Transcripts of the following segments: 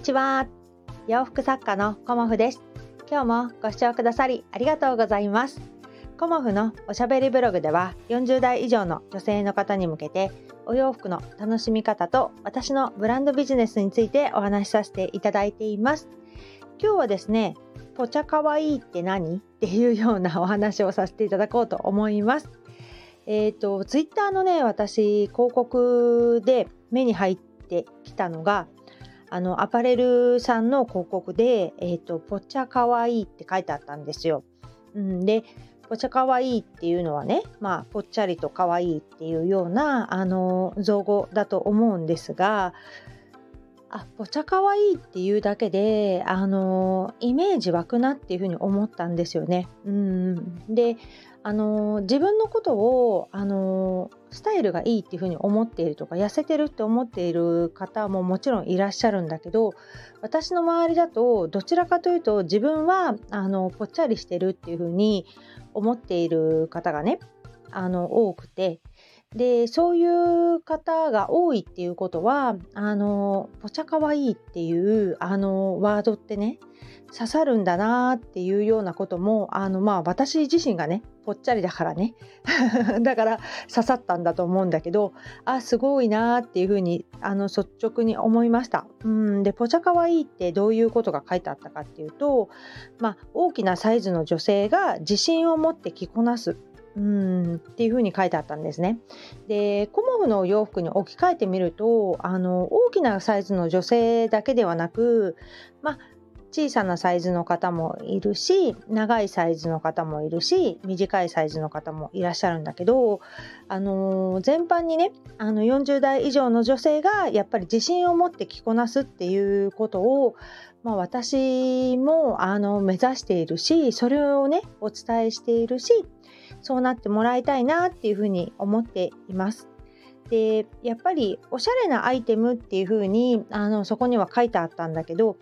にちは。洋服作家のコモフです。今日もご視聴くださりありがとうございます。コモフのおしゃべりブログでは40代以上の女性の方に向けてお洋服の楽しみ方と私のブランドビジネスについてお話しさせていただいています。今日はですねぽちゃかわいいって何っていうようなお話をさせていただこうと思います。えっ、ー、とツイッターのね私広告で目に入ってきたのがあのアパレルさんの広告で、えーと、ぽっちゃかわいいって書いてあったんですよ。うん、でぽっちゃかわいいっていうのはね、まあ、ぽっちゃりとかわいいっていうようなあの造語だと思うんですがあぽちゃかわいいっていうだけであのイメージ湧くなっていうふうに思ったんですよね。うんであの自分のことをあのスタイルがいいっていうふうに思っているとか痩せてるって思っている方ももちろんいらっしゃるんだけど私の周りだとどちらかというと自分はあのぽっちゃりしてるっていうふうに思っている方がねあの多くてでそういう方が多いっていうことはあのぽちゃかわいいっていうあのワードってね刺さるんだなっていうようなこともあのまあ私自身がねぽっちゃりだからね だから刺さったんだと思うんだけどあすごいなっていうふうにあの率直に思いましたうんでぽちゃかわいいってどういうことが書いてあったかっていうとまあ大きなサイズの女性が自信を持って着こなすうんっていうふうに書いてあったんですね。でコモフの洋服に置き換えてみるとあの大きなサイズの女性だけではなく、まあ、小さなサイズの方もいるし長いサイズの方もいるし短いサイズの方もいらっしゃるんだけど、あのー、全般にねあの40代以上の女性がやっぱり自信を持って着こなすっていうことを、まあ、私もあの目指しているしそれをねお伝えしているしそうなってもらいたいなっていうふうに思っています。でやっぱりおしゃれなアイテムっていうふうにあのそこには書いてあったんだけど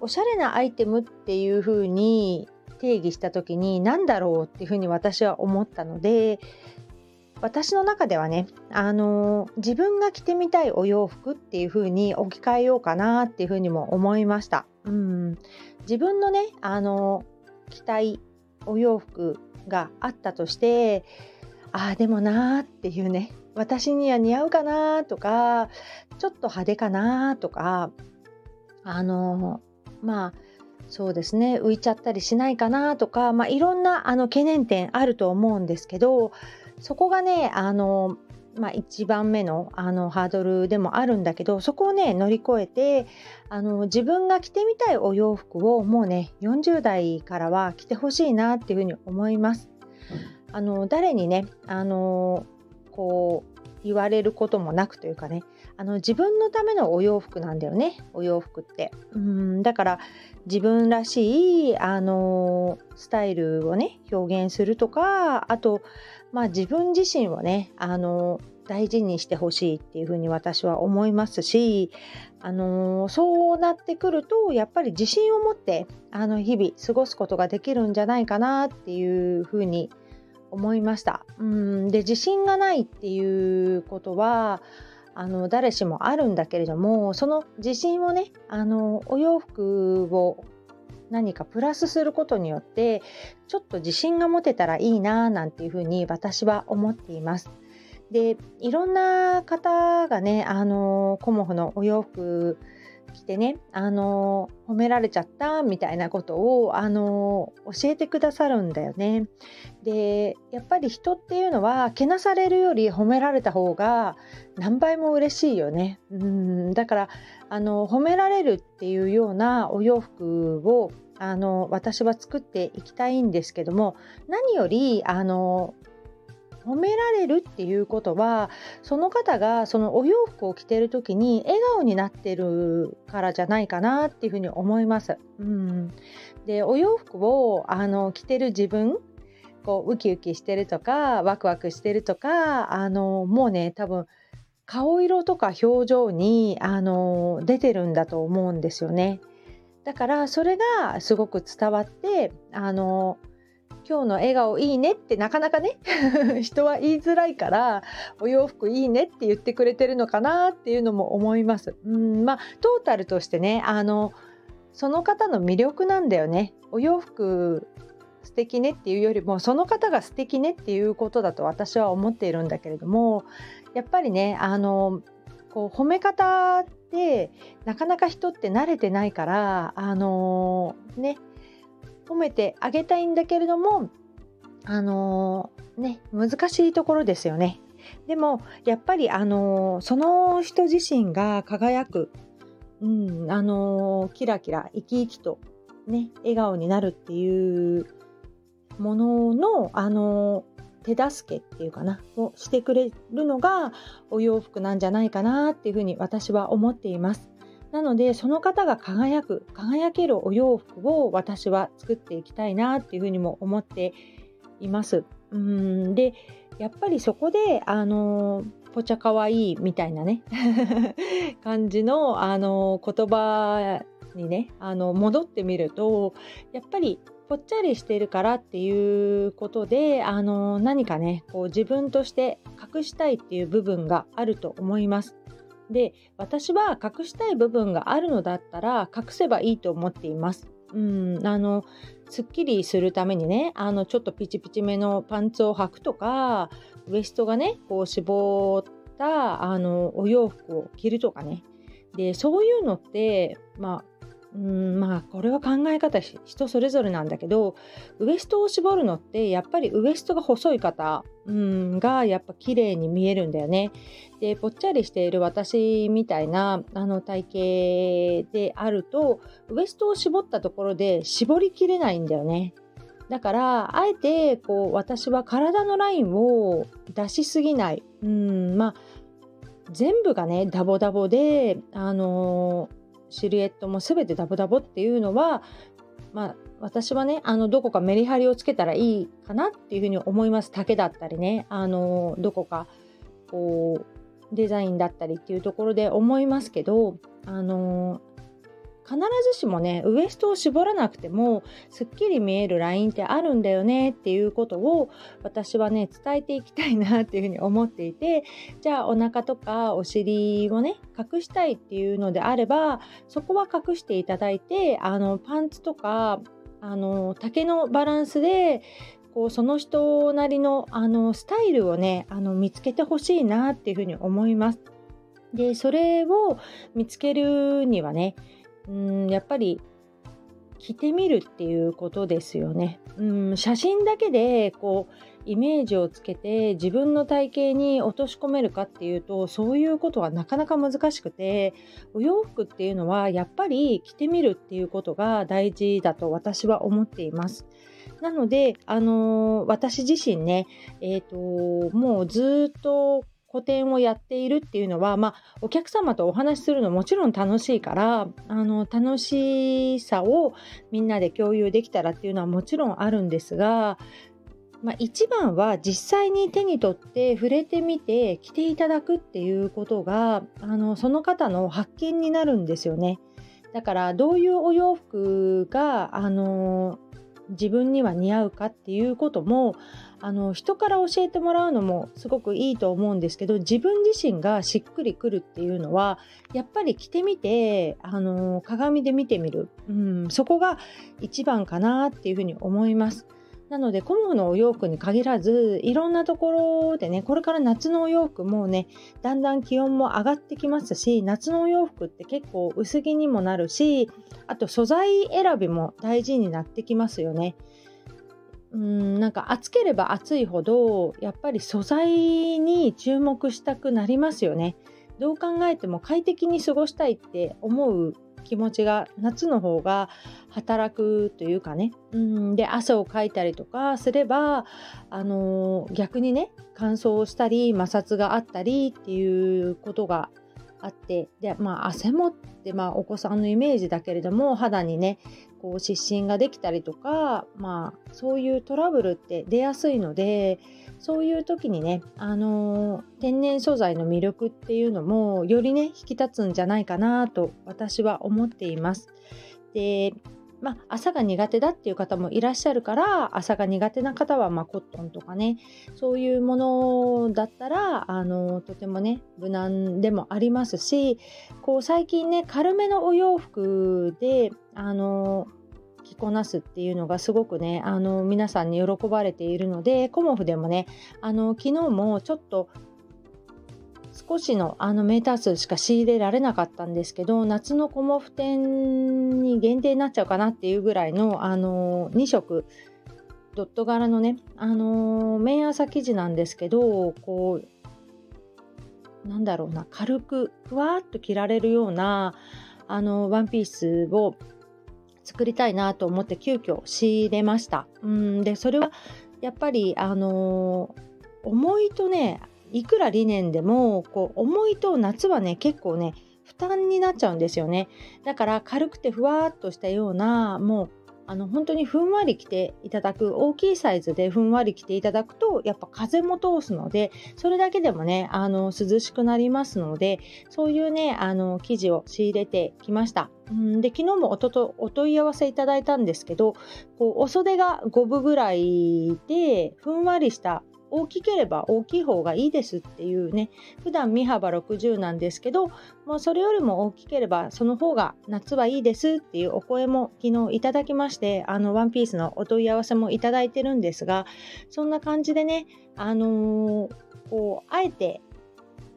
おしゃれなアイテムっていうふうに定義した時に何だろうっていうふうに私は思ったので私の中ではねあの自分が着てみたいお洋服っていうふうに置き換えようかなっていうふうにも思いました。うん自分のねあの着たいお洋服があったとしてああでもなーっていうね私には似合うかなとかちょっと派手かなとかあのまあそうですね浮いちゃったりしないかなとか、まあ、いろんなあの懸念点あると思うんですけどそこがねあの、まあ、1番目のあのハードルでもあるんだけどそこをね乗り越えてあの自分が着てみたいお洋服をもうね40代からは着てほしいなっていうふうに思います。あの誰にねあのこう言われることもなくというかね。あの自分のためのお洋服なんだよね。お洋服って。うんだから自分らしいあのスタイルをね表現するとかあとまあ自分自身をねあの大事にしてほしいっていうふうに私は思いますし、あのそうなってくるとやっぱり自信を持ってあの日々過ごすことができるんじゃないかなっていうふうに思います思いました。うんで自信がないっていうことはあの誰しもあるんだけれどもその自信をねあのお洋服を何かプラスすることによってちょっと自信が持てたらいいななんていうふうに私は思っています。でいろんな方がねあのコモフのお洋服着てねあの褒められちゃったみたいなことをあの教えてくださるんだよね。でやっぱり人っていうのはけなされるより褒められた方が何倍も嬉しいよね。うんだからあの褒められるっていうようなお洋服をあの私は作っていきたいんですけども何よりあの褒められるっていうことはその方がそのお洋服を着てる時に笑顔になってるからじゃないかなっていうふうに思います。うん、でお洋服をあの着てる自分こうウキウキしてるとかワクワクしてるとかあのもうね多分顔色とか表情にあの出てるんだと思うんですよね。だからそれがすごく伝わってあの今日の笑顔いいねってなかなかね 人は言いづらいからお洋服いいねって言ってくれてるのかなっていうのも思います。うんまあトータルとしてねあのその方の魅力なんだよね。お洋服素敵ねっていうよりもその方が素敵ねっていうことだと私は思っているんだけれどもやっぱりねあのこう褒め方ってなかなか人って慣れてないからあのね褒めてあげたいんだけれどもあのー、ね難しいところですよね。でもやっぱりあのー、その人自身が輝く、うんあのー、キラキラ生き生きとね笑顔になるっていうもののあの手助けっていうかなをしてくれるのがお洋服なんじゃないかなっていうふうに私は思っています。なのでその方が輝く輝けるお洋服を私は作っていきたいなっていうふうにも思っています。うんでやっぱりそこであのぽちゃかわいいみたいなね 感じのあの言葉にねあの戻ってみるとやっぱりぽっちゃりしてるからっていうことであの何かねこう自分として隠したいっていう部分があると思います。で私は隠したい部分があるのだったら隠せばいいと思っています。うんあのすっきりするためにねあのちょっとピチピチめのパンツを履くとかウエストがねこう絞ったあのお洋服を着るとかねでそういうのってまあうんまあこれは考え方人それぞれなんだけどウエストを絞るのってやっぱりウエストが細い方うんがやっぱ綺麗に見えるんだよね。でぽっちゃりしている私みたいなあの体型であるとウエストを絞ったところで絞りきれないんだよね。だからあえてこう私は体のラインを出しすぎない。うんまあ全部がねダボダボであのシルエットも全てダボダボっていうのは、まあ、私はねあのどこかメリハリをつけたらいいかなっていうふうに思います。竹だったりねあのどこかこうデザインだったりっていうところで思いますけどあの必ずしもねウエストを絞らなくてもすっきり見えるラインってあるんだよねっていうことを私はね伝えていきたいなっていうふうに思っていてじゃあお腹とかお尻をね隠したいっていうのであればそこは隠していただいてあのパンツとかあの丈のバランスでこうその人なりのあのスタイルをねあの見つけてほしいなっていうふうに思います。でそれを見つけるにはねうんやっぱり着てみるっていうことですよね。うん写真だけでこうイメージをつけて自分の体型に落とし込めるかっていうとそういうことはなかなか難しくてお洋服っていうのはやっぱり着てみるっていうことが大事だと私は思っています。なので、あのー、私自身ね、えーともうずっと個展をやっているっていうのは、まあ、お客様とお話しするのもちろん楽しいからあの楽しさをみんなで共有できたらっていうのはもちろんあるんですが、まあ、一番は実際に手に取って触れてみて着ていただくっていうことがあのその方の発見になるんですよね。だからどういうお洋服があの自分には似合うかっていうこともあの人から教えてもらうのもすごくいいと思うんですけど自分自身がしっくりくるっていうのはやっぱり着てみてあの鏡で見てみる、うん、そこが一番かなっていうふうに思います。なので、コモフのお洋服に限らず、いろんなところでね、これから夏のお洋服もね、だんだん気温も上がってきますし、夏のお洋服って結構薄着にもなるし、あと素材選びも大事になってきますよね。うんなんか暑ければ暑いほどやっぱり素材に注目したくなりますよね。どう考えても快適に過ごしたいって思う気持ちが夏の方が働くというかね。うん。で汗をかいたりとかすれば、あのー、逆にね乾燥したり摩擦があったりっていうことがあってで、まあ、汗もって、まあ、お子さんのイメージだけれども肌にねこう湿疹ができたりとか、まあ、そういうトラブルって出やすいのでそういう時にね、あのー、天然素材の魅力っていうのもよりね引き立つんじゃないかなと私は思っています。でまあ、朝が苦手だっていう方もいらっしゃるから朝が苦手な方はまコットンとかねそういうものだったらあのとてもね無難でもありますしこう最近ね軽めのお洋服であの着こなすっていうのがすごくねあの皆さんに喜ばれているのでコモフでもねあの昨日もちょっと少しのあのメーター数しか仕入れられなかったんですけど夏のコモフ店に限定になっちゃうかなっていうぐらいのあの2色ドット柄のねあの綿朝生地なんですけどこうなんだろうな軽くふわっと着られるようなあのワンピースを作りたいなと思って急遽仕入れました。うんでそれはやっぱりあの重いとねいくら理念でもこう重いと夏はね結構ね負担になっちゃうんですよねだから軽くてふわっとしたようなもうあの本当にふんわり着ていただく大きいサイズでふんわり着ていただくとやっぱ風も通すのでそれだけでもねあの涼しくなりますのでそういうねあの生地を仕入れてきました。うんで昨日もおととお問い合わせいただいたんですけどこうお袖が5分ぐらいでふんわりした大きければ大きい方がいいですっていうね普段身幅60なんですけどもうそれよりも大きければその方が夏はいいですっていうお声も昨日いただきましてあのワンピースのお問い合わせもいただいてるんですがそんな感じでねあのー、こうあえて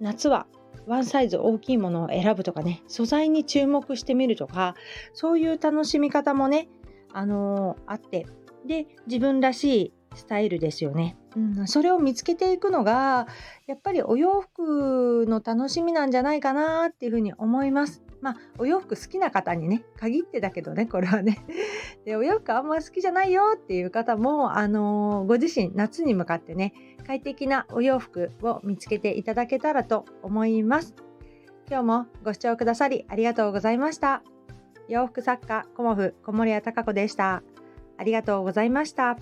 夏はワンサイズ大きいものを選ぶとかね素材に注目してみるとかそういう楽しみ方もねあのー、あってで自分らしいスタイルですよね。うん、それを見つけていくのがやっぱりお洋服の楽しみなんじゃないかなっていうふうに思います。まあお洋服好きな方にね限ってだけどねこれはね。でお洋服あんま好きじゃないよっていう方もあのー、ご自身夏に向かってね快適なお洋服を見つけていただけたらと思います。今日もご視聴くださりありがとうございました。洋服作家コモフ小森屋隆子でした。ありがとうございました。